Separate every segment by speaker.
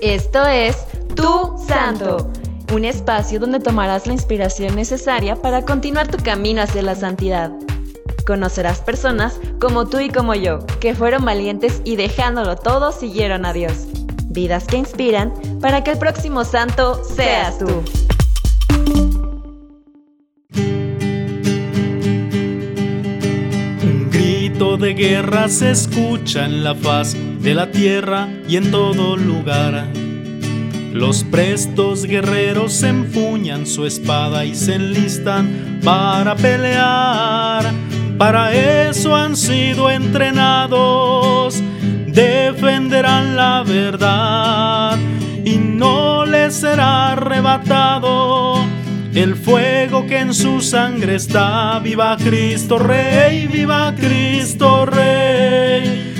Speaker 1: Esto es Tu Santo, un espacio donde tomarás la inspiración necesaria para continuar tu camino hacia la santidad. Conocerás personas como tú y como yo, que fueron valientes y dejándolo todo siguieron a Dios. Vidas que inspiran para que el próximo santo seas tú.
Speaker 2: de guerra se escucha en la faz de la tierra y en todo lugar. Los prestos guerreros empuñan su espada y se enlistan para pelear. Para eso han sido entrenados, defenderán la verdad y no les será arrebatado el fuego que en su sangre está. Viva Cristo Rey, viva Cristo Rey.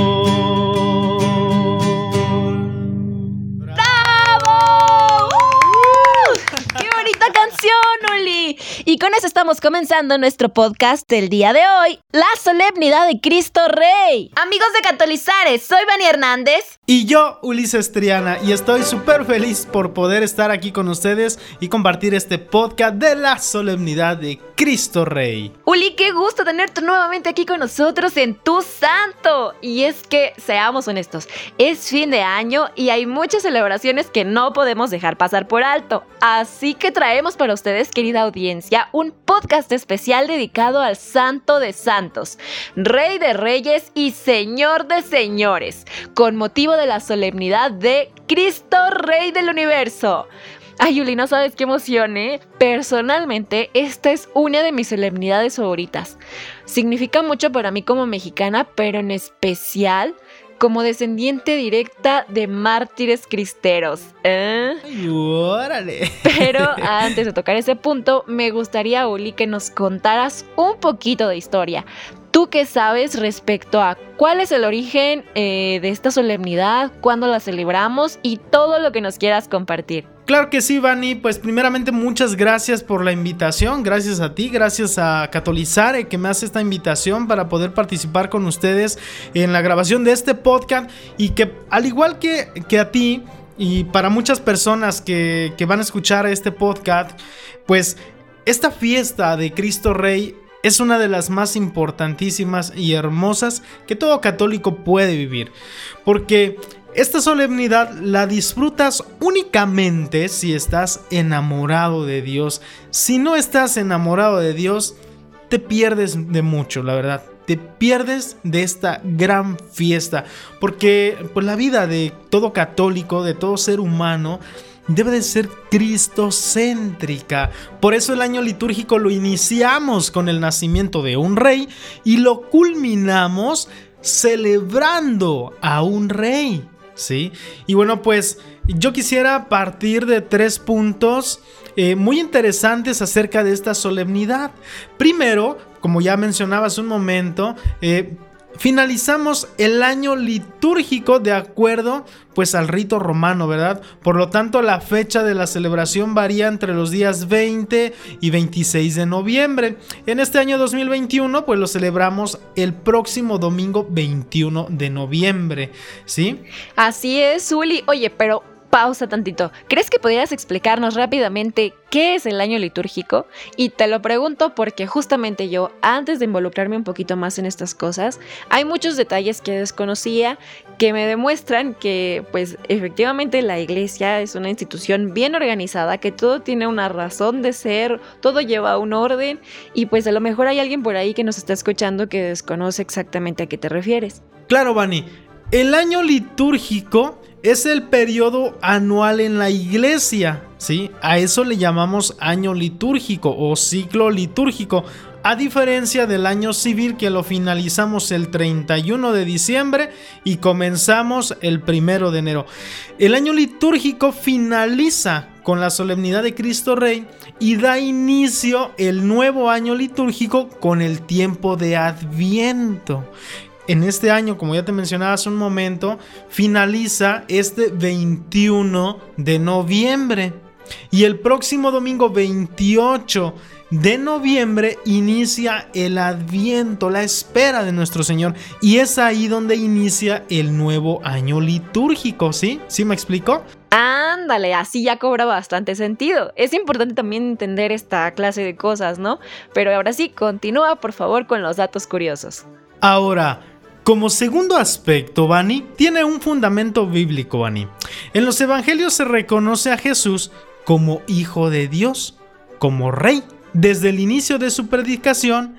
Speaker 1: Y con eso estamos comenzando nuestro podcast del día de hoy, la solemnidad de Cristo Rey. Amigos de Catolizares, soy Bani Hernández.
Speaker 2: Y yo, Ulises Triana, y estoy súper feliz por poder estar aquí con ustedes y compartir este podcast de la solemnidad de Cristo Rey.
Speaker 1: Uli, qué gusto tenerte nuevamente aquí con nosotros en Tu Santo. Y es que, seamos honestos, es fin de año y hay muchas celebraciones que no podemos dejar pasar por alto. Así que traemos para ustedes, querida audiencia, un podcast especial dedicado al Santo de Santos, Rey de Reyes y Señor de Señores, con motivo de la solemnidad de Cristo Rey del Universo. Ay, Yuli, no sabes qué emoción, ¿eh? Personalmente, esta es una de mis solemnidades favoritas. Significa mucho para mí como mexicana, pero en especial como descendiente directa de mártires cristeros. ¿eh?
Speaker 2: Ay, órale.
Speaker 1: Pero antes de tocar ese punto, me gustaría, Uli, que nos contaras un poquito de historia. ¿Tú qué sabes respecto a cuál es el origen eh, de esta solemnidad, cuándo la celebramos y todo lo que nos quieras compartir?
Speaker 2: Claro que sí, Vani. Pues primeramente muchas gracias por la invitación. Gracias a ti, gracias a Catolizare que me hace esta invitación para poder participar con ustedes en la grabación de este podcast y que al igual que, que a ti y para muchas personas que, que van a escuchar este podcast, pues esta fiesta de Cristo Rey es una de las más importantísimas y hermosas que todo católico puede vivir. Porque esta solemnidad la disfrutas únicamente si estás enamorado de Dios. Si no estás enamorado de Dios, te pierdes de mucho, la verdad. Te pierdes de esta gran fiesta. Porque pues, la vida de todo católico, de todo ser humano, debe de ser cristocéntrica. Por eso el año litúrgico lo iniciamos con el nacimiento de un rey y lo culminamos celebrando a un rey. ¿Sí? Y bueno, pues yo quisiera partir de tres puntos eh, muy interesantes acerca de esta solemnidad. Primero, como ya mencionaba un momento, eh, finalizamos el año litúrgico de acuerdo pues al rito romano, ¿verdad? Por lo tanto, la fecha de la celebración varía entre los días 20 y 26 de noviembre. En este año 2021 pues lo celebramos el próximo domingo 21 de noviembre, ¿sí?
Speaker 1: Así es, Uli. Oye, pero pausa tantito. ¿Crees que podrías explicarnos rápidamente qué es el año litúrgico? Y te lo pregunto porque justamente yo, antes de involucrarme un poquito más en estas cosas, hay muchos detalles que desconocía que me demuestran que pues efectivamente la iglesia es una institución bien organizada, que todo tiene una razón de ser, todo lleva un orden y pues a lo mejor hay alguien por ahí que nos está escuchando que desconoce exactamente a qué te refieres.
Speaker 2: Claro, Vani. El año litúrgico es el periodo anual en la iglesia, ¿sí? A eso le llamamos año litúrgico o ciclo litúrgico, a diferencia del año civil que lo finalizamos el 31 de diciembre y comenzamos el 1 de enero. El año litúrgico finaliza con la solemnidad de Cristo Rey y da inicio el nuevo año litúrgico con el tiempo de Adviento. En este año, como ya te mencionaba hace un momento, finaliza este 21 de noviembre. Y el próximo domingo 28 de noviembre inicia el adviento, la espera de nuestro Señor. Y es ahí donde inicia el nuevo año litúrgico, ¿sí? ¿Sí me explico?
Speaker 1: Ándale, así ya cobra bastante sentido. Es importante también entender esta clase de cosas, ¿no? Pero ahora sí, continúa por favor con los datos curiosos.
Speaker 2: Ahora, como segundo aspecto, Bani, tiene un fundamento bíblico, Bani. En los evangelios se reconoce a Jesús como Hijo de Dios, como Rey. Desde el inicio de su predicación,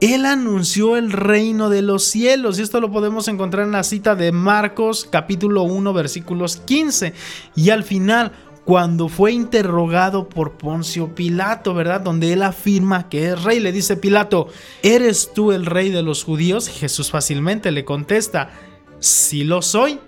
Speaker 2: él anunció el reino de los cielos y esto lo podemos encontrar en la cita de Marcos capítulo 1 versículos 15 y al final cuando fue interrogado por Poncio Pilato, ¿verdad? Donde él afirma que es rey, le dice Pilato, ¿eres tú el rey de los judíos? Jesús fácilmente le contesta, sí lo soy.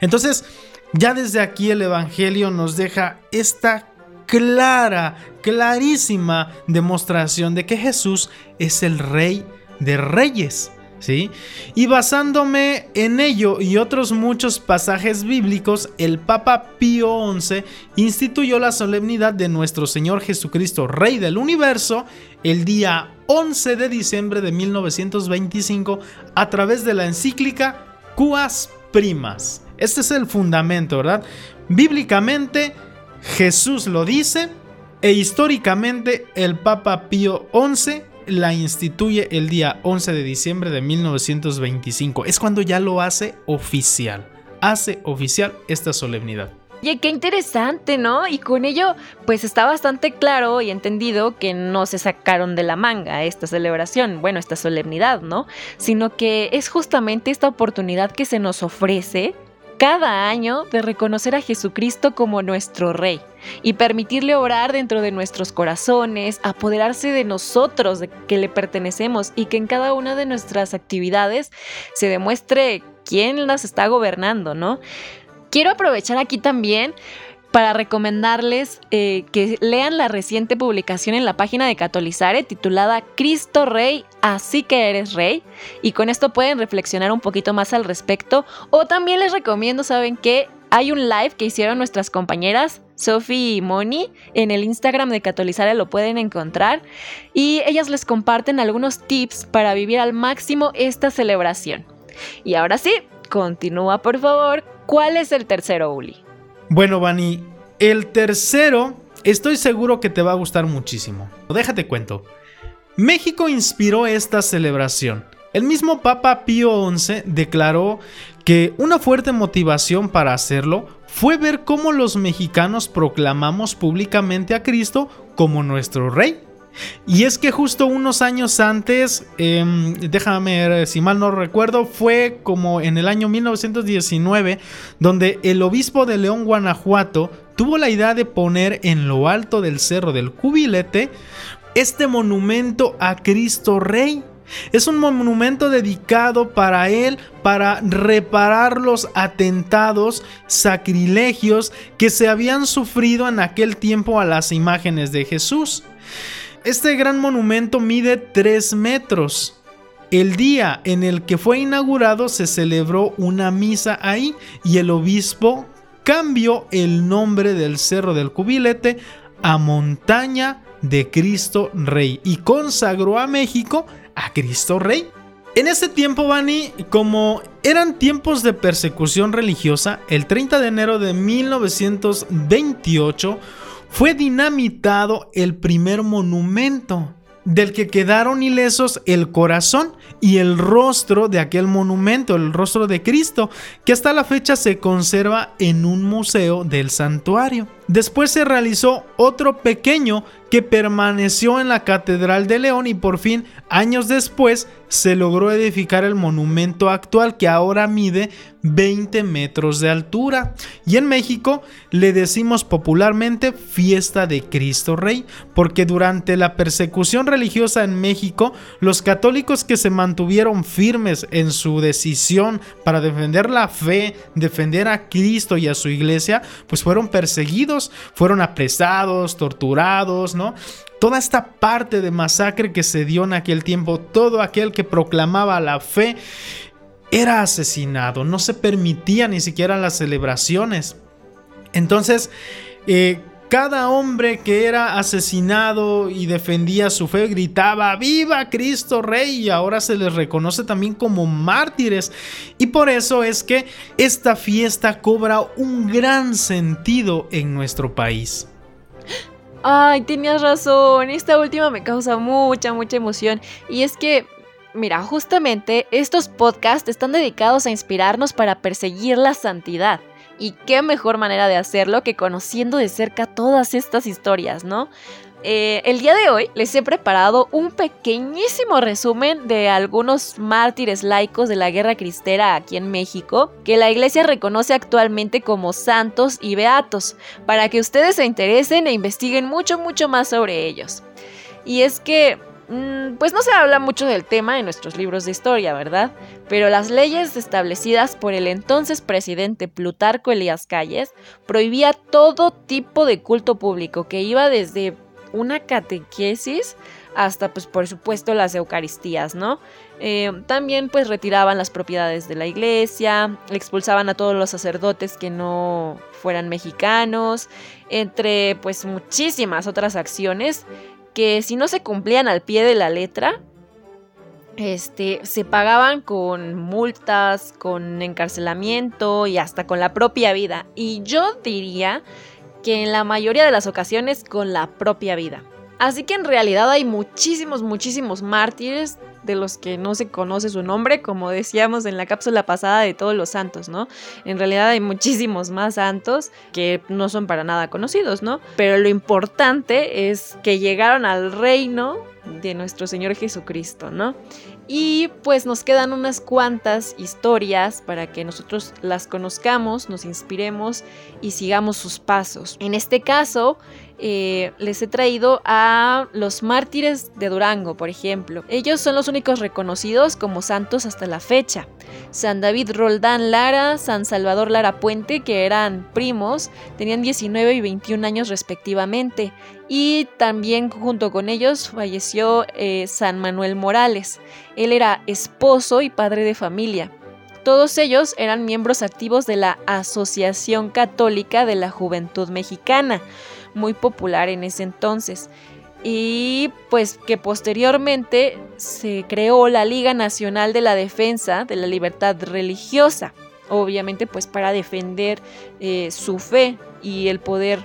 Speaker 2: Entonces, ya desde aquí el Evangelio nos deja esta clara, clarísima demostración de que Jesús es el rey de reyes. ¿Sí? Y basándome en ello y otros muchos pasajes bíblicos, el Papa Pío XI instituyó la solemnidad de nuestro Señor Jesucristo, Rey del Universo, el día 11 de diciembre de 1925 a través de la encíclica Cuas Primas. Este es el fundamento, ¿verdad? Bíblicamente, Jesús lo dice e históricamente el Papa Pío XI la instituye el día 11 de diciembre de 1925. Es cuando ya lo hace oficial. Hace oficial esta solemnidad.
Speaker 1: Oye, qué interesante, ¿no? Y con ello, pues está bastante claro y entendido que no se sacaron de la manga esta celebración, bueno, esta solemnidad, ¿no? Sino que es justamente esta oportunidad que se nos ofrece cada año de reconocer a Jesucristo como nuestro Rey y permitirle orar dentro de nuestros corazones, apoderarse de nosotros, de que le pertenecemos y que en cada una de nuestras actividades se demuestre quién las está gobernando, ¿no? Quiero aprovechar aquí también para recomendarles eh, que lean la reciente publicación en la página de Catolizare titulada Cristo Rey, así que eres Rey. Y con esto pueden reflexionar un poquito más al respecto. O también les recomiendo, ¿saben qué? Hay un live que hicieron nuestras compañeras Sophie y Moni en el Instagram de Catolizare lo pueden encontrar y ellas les comparten algunos tips para vivir al máximo esta celebración. Y ahora sí, continúa por favor. ¿Cuál es el tercero, Uli?
Speaker 2: Bueno, Vani, el tercero estoy seguro que te va a gustar muchísimo. Déjate cuento. México inspiró esta celebración. El mismo Papa Pío XI declaró que una fuerte motivación para hacerlo fue ver cómo los mexicanos proclamamos públicamente a Cristo como nuestro rey. Y es que justo unos años antes, em, déjame ver si mal no recuerdo, fue como en el año 1919, donde el obispo de León, Guanajuato, tuvo la idea de poner en lo alto del cerro del Cubilete este monumento a Cristo Rey. Es un monumento dedicado para él, para reparar los atentados, sacrilegios que se habían sufrido en aquel tiempo a las imágenes de Jesús. Este gran monumento mide 3 metros. El día en el que fue inaugurado se celebró una misa ahí y el obispo cambió el nombre del Cerro del Cubilete a Montaña de Cristo Rey y consagró a México a Cristo Rey. En ese tiempo, Bani, como eran tiempos de persecución religiosa, el 30 de enero de 1928 fue dinamitado el primer monumento, del que quedaron ilesos el corazón y el rostro de aquel monumento, el rostro de Cristo, que hasta la fecha se conserva en un museo del santuario. Después se realizó otro pequeño que permaneció en la Catedral de León y por fin, años después, se logró edificar el monumento actual que ahora mide 20 metros de altura. Y en México le decimos popularmente fiesta de Cristo Rey, porque durante la persecución religiosa en México, los católicos que se mantuvieron firmes en su decisión para defender la fe, defender a Cristo y a su iglesia, pues fueron perseguidos fueron apresados, torturados, ¿no? Toda esta parte de masacre que se dio en aquel tiempo, todo aquel que proclamaba la fe era asesinado, no se permitía ni siquiera las celebraciones. Entonces, eh, cada hombre que era asesinado y defendía su fe gritaba, viva Cristo Rey, y ahora se les reconoce también como mártires. Y por eso es que esta fiesta cobra un gran sentido en nuestro país.
Speaker 1: Ay, tenías razón, esta última me causa mucha, mucha emoción. Y es que Mira, justamente estos podcasts están dedicados a inspirarnos para perseguir la santidad. Y qué mejor manera de hacerlo que conociendo de cerca todas estas historias, ¿no? Eh, el día de hoy les he preparado un pequeñísimo resumen de algunos mártires laicos de la guerra cristera aquí en México, que la iglesia reconoce actualmente como santos y beatos, para que ustedes se interesen e investiguen mucho, mucho más sobre ellos. Y es que pues no se habla mucho del tema en nuestros libros de historia, ¿verdad? Pero las leyes establecidas por el entonces presidente Plutarco Elías Calles prohibía todo tipo de culto público que iba desde una catequesis hasta pues por supuesto las eucaristías, ¿no? Eh, también pues retiraban las propiedades de la iglesia, expulsaban a todos los sacerdotes que no fueran mexicanos, entre pues muchísimas otras acciones que si no se cumplían al pie de la letra, este, se pagaban con multas, con encarcelamiento y hasta con la propia vida. Y yo diría que en la mayoría de las ocasiones con la propia vida. Así que en realidad hay muchísimos, muchísimos mártires de los que no se conoce su nombre, como decíamos en la cápsula pasada de todos los santos, ¿no? En realidad hay muchísimos más santos que no son para nada conocidos, ¿no? Pero lo importante es que llegaron al reino de nuestro Señor Jesucristo, ¿no? Y pues nos quedan unas cuantas historias para que nosotros las conozcamos, nos inspiremos y sigamos sus pasos. En este caso, eh, les he traído a los mártires de Durango, por ejemplo. Ellos son los únicos reconocidos como santos hasta la fecha. San David Roldán Lara, San Salvador Lara Puente, que eran primos, tenían 19 y 21 años respectivamente. Y también junto con ellos falleció eh, San Manuel Morales. Él era esposo y padre de familia. Todos ellos eran miembros activos de la Asociación Católica de la Juventud Mexicana muy popular en ese entonces. Y pues que posteriormente se creó la Liga Nacional de la Defensa de la Libertad Religiosa, obviamente pues para defender eh, su fe y el poder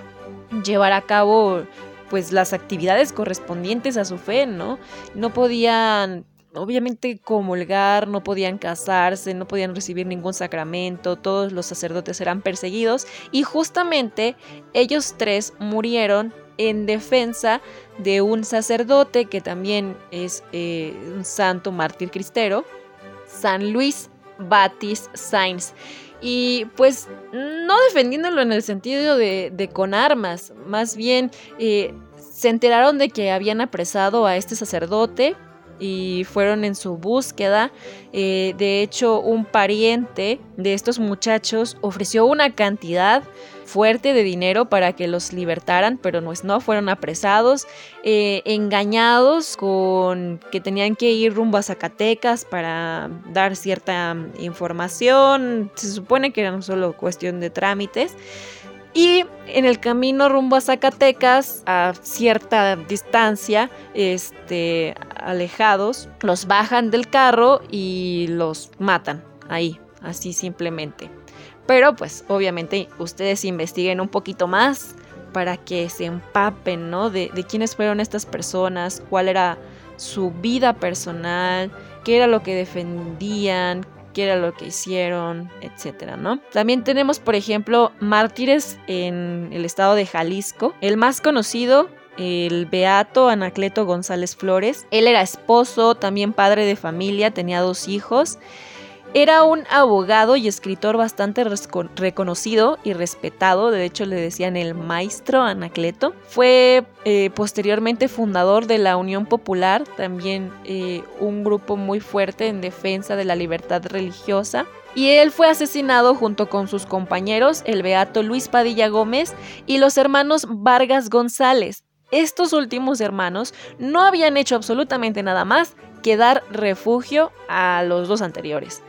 Speaker 1: llevar a cabo pues las actividades correspondientes a su fe, ¿no? No podían obviamente comulgar, no podían casarse, no podían recibir ningún sacramento, todos los sacerdotes eran perseguidos y justamente ellos tres murieron en defensa de un sacerdote que también es eh, un santo mártir cristero, San Luis Batis Sainz. Y pues no defendiéndolo en el sentido de, con armas, más bien eh, se enteraron de que habían apresado a este sacerdote y fueron en su búsqueda. Eh, de hecho, un pariente de estos muchachos ofreció una cantidad fuerte de dinero para que los libertaran, pero no, no fueron apresados, eh, engañados con que tenían que ir rumbo a Zacatecas para dar cierta información. Se supone que era solo cuestión de trámites. Y en el camino rumbo a Zacatecas, a cierta distancia, este, alejados, los bajan del carro y los matan ahí, así simplemente. Pero pues obviamente ustedes investiguen un poquito más para que se empapen, ¿no? De, de quiénes fueron estas personas, cuál era su vida personal, qué era lo que defendían, era lo que hicieron, etcétera, ¿no? También tenemos, por ejemplo, mártires en el estado de Jalisco. El más conocido el beato Anacleto González Flores. Él era esposo, también padre de familia, tenía dos hijos. Era un abogado y escritor bastante reconocido y respetado, de hecho le decían el maestro Anacleto. Fue eh, posteriormente fundador de la Unión Popular, también eh, un grupo muy fuerte en defensa de la libertad religiosa. Y él fue asesinado junto con sus compañeros, el beato Luis Padilla Gómez y los hermanos Vargas González. Estos últimos hermanos no habían hecho absolutamente nada más que dar refugio a los dos anteriores.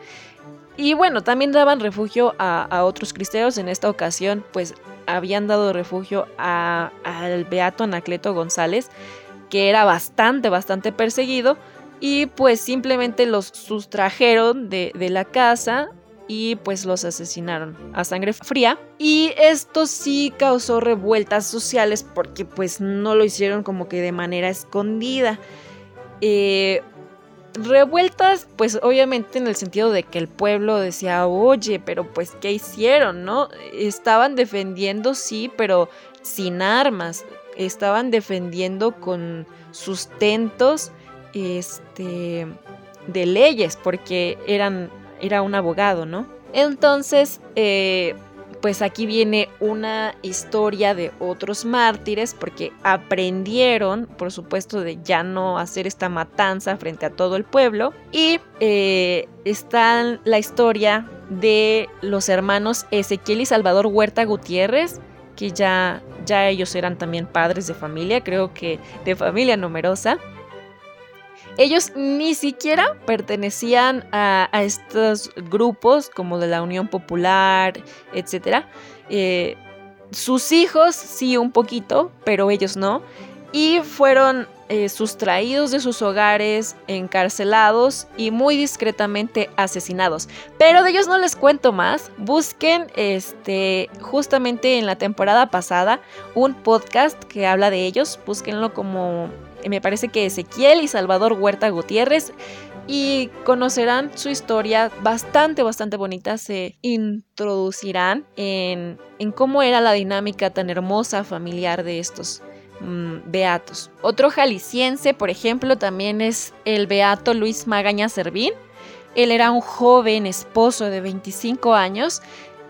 Speaker 1: Y bueno, también daban refugio a, otros cristeros. En esta ocasión, pues habían dado refugio al beato Anacleto González, que era bastante, bastante perseguido. Y pues simplemente los sustrajeron de, de la casa y pues los asesinaron a sangre fría. Y esto sí causó revueltas sociales porque pues no lo hicieron como que de manera escondida. Eh, revueltas, pues obviamente en el sentido de que el pueblo decía, oye, pero pues ¿qué hicieron? ¿No? Estaban defendiendo, sí, pero sin armas. Estaban defendiendo con sustentos este, de leyes, porque eran, era un abogado, ¿no? Entonces, eh, pues aquí viene una historia de otros mártires porque aprendieron, por supuesto, de ya no hacer esta matanza frente a todo el pueblo. Y eh, está la historia de los hermanos Ezequiel y Salvador Huerta Gutiérrez, que ya, ya ellos eran también padres de familia, creo que de familia numerosa. Ellos ni siquiera pertenecían a, estos grupos como de la Unión Popular, etc. Eh, sus hijos sí un poquito, pero ellos no. Y fueron eh, sustraídos de sus hogares, encarcelados y muy discretamente asesinados. Pero de ellos no les cuento más. Busquen este justamente en la temporada pasada un podcast que habla de ellos. Búsquenlo como me parece que Ezequiel y Salvador Huerta Gutiérrez y conocerán su historia bastante, bastante bonita. Se introducirán en, cómo era la dinámica tan hermosa familiar de estos mm, beatos. Otro jalisciense, por ejemplo, también es el beato Luis Magaña Servín. Él era un joven esposo de 25 años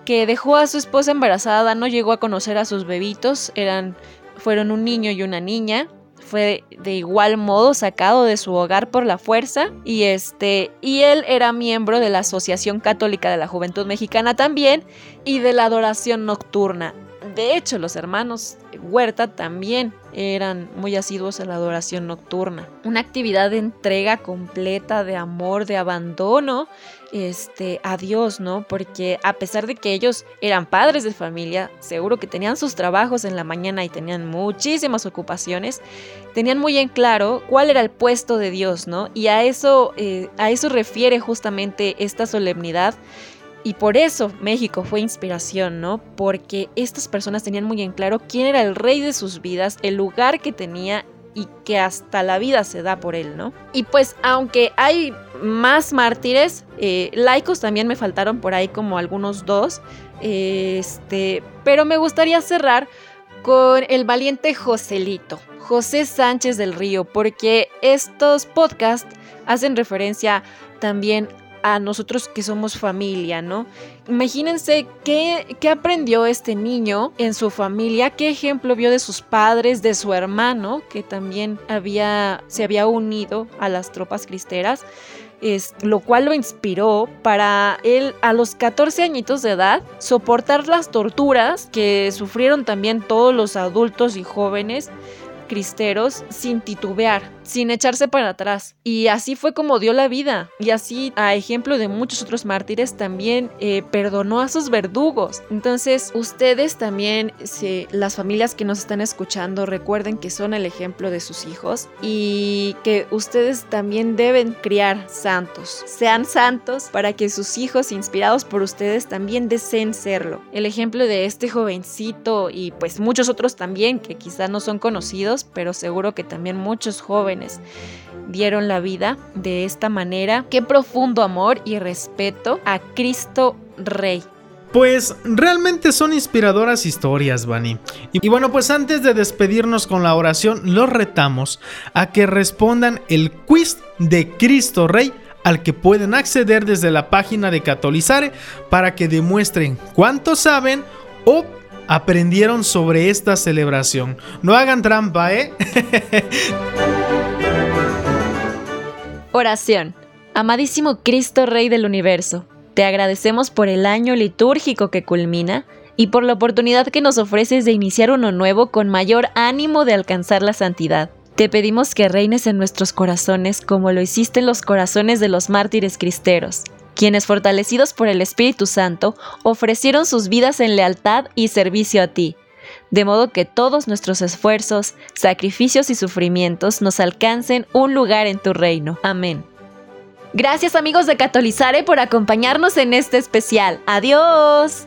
Speaker 1: que dejó a su esposa embarazada, no llegó a conocer a sus bebitos, eran, fueron un niño y una niña fue de igual modo sacado de su hogar por la fuerza y este y él era miembro de la Asociación Católica de la Juventud Mexicana también y de la adoración nocturna. De hecho, los hermanos Huerta también eran muy asiduos a la adoración nocturna. Una actividad de entrega completa, de amor, de abandono este, a Dios, ¿no? Porque a pesar de que ellos eran padres de familia, seguro que tenían sus trabajos en la mañana y tenían muchísimas ocupaciones, tenían muy en claro cuál era el puesto de Dios, ¿no? Y a eso, eh, a eso refiere justamente esta solemnidad y por eso México fue inspiración, ¿no? Porque estas personas tenían muy en claro quién era el rey de sus vidas, el lugar que tenía y que hasta la vida se da por él, ¿no? Y pues aunque hay más mártires, eh, laicos también me faltaron por ahí como algunos dos, este, pero me gustaría cerrar con el valiente Joselito, José Sánchez del Río, porque estos podcasts hacen referencia también a nosotros que somos familia, ¿no? Imagínense qué, qué, aprendió este niño en su familia, qué ejemplo vio de sus padres, de su hermano, que también había, se había unido a las tropas cristeras. Es, lo cual lo inspiró para él a los 14 añitos de edad soportar las torturas que sufrieron también todos los adultos y jóvenes cristeros sin titubear, sin echarse para atrás. Y así fue como dio la vida. Y así, a ejemplo de muchos otros mártires, también eh, perdonó a sus verdugos. Entonces, ustedes también, las familias que nos están escuchando, recuerden que son el ejemplo de sus hijos y que ustedes también deben criar santos. Sean santos para que sus hijos, inspirados por ustedes, también deseen serlo. El ejemplo de este jovencito y pues muchos otros también que quizá no son conocidos pero seguro que también muchos jóvenes dieron la vida de esta manera. Qué profundo amor y respeto a Cristo Rey.
Speaker 2: Pues realmente son inspiradoras historias, Bani. Y bueno, pues antes de despedirnos con la oración, los retamos a que respondan el quiz de Cristo Rey al que pueden acceder desde la página de Catolizare para que demuestren cuánto saben o aprendieron sobre esta celebración. No hagan trampa, ¿eh?
Speaker 1: Oración. Amadísimo Cristo Rey del Universo, te agradecemos por el año litúrgico que culmina y por la oportunidad que nos ofreces de iniciar uno nuevo con mayor ánimo de alcanzar la santidad. Te pedimos que reines en nuestros corazones como lo hiciste en los corazones de los mártires cristeros, quienes fortalecidos por el Espíritu Santo ofrecieron sus vidas en lealtad y servicio a ti, de modo que todos nuestros esfuerzos, sacrificios y sufrimientos nos alcancen un lugar en tu reino. Amén. Gracias amigos de Catolizare por acompañarnos en este especial. Adiós.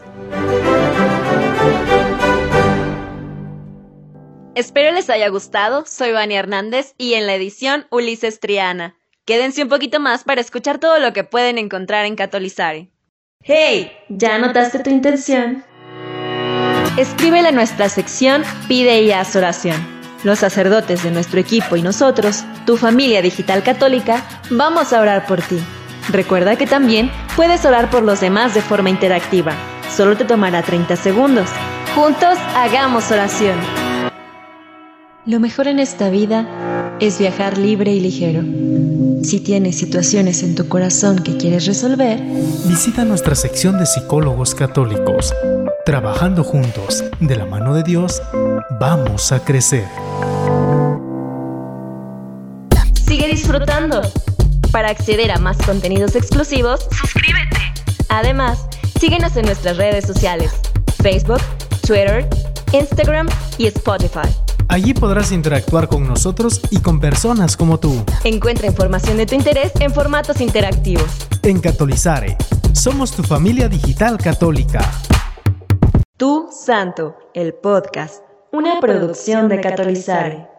Speaker 1: Espero les haya gustado, soy Vania Hernández y en la edición Ulises Triana. Quédense un poquito más para escuchar todo lo que pueden encontrar en Catolizare. ¡Hey! ¿Ya anotaste tu intención? Escríbele a nuestra sección Pide y haz oración. Los sacerdotes de nuestro equipo y nosotros, tu familia digital católica, vamos a orar por ti. Recuerda que también puedes orar por los demás de forma interactiva. Solo te tomará 30 segundos. Juntos hagamos oración. Lo mejor en esta vida es viajar libre y ligero. Si tienes situaciones en tu corazón que quieres resolver,
Speaker 2: visita nuestra sección de psicólogos católicos. Trabajando juntos, de la mano de Dios, vamos a crecer.
Speaker 1: Sigue disfrutando. Para acceder a más contenidos exclusivos, suscríbete. Además, síguenos en nuestras redes sociales, Facebook, Twitter, Instagram y Spotify.
Speaker 2: Allí podrás interactuar con nosotros y con personas como tú.
Speaker 1: Encuentra información de tu interés en formatos interactivos.
Speaker 2: En Catolizare, somos tu familia digital católica.
Speaker 1: Tu Santo, el podcast, una producción de Catolizare.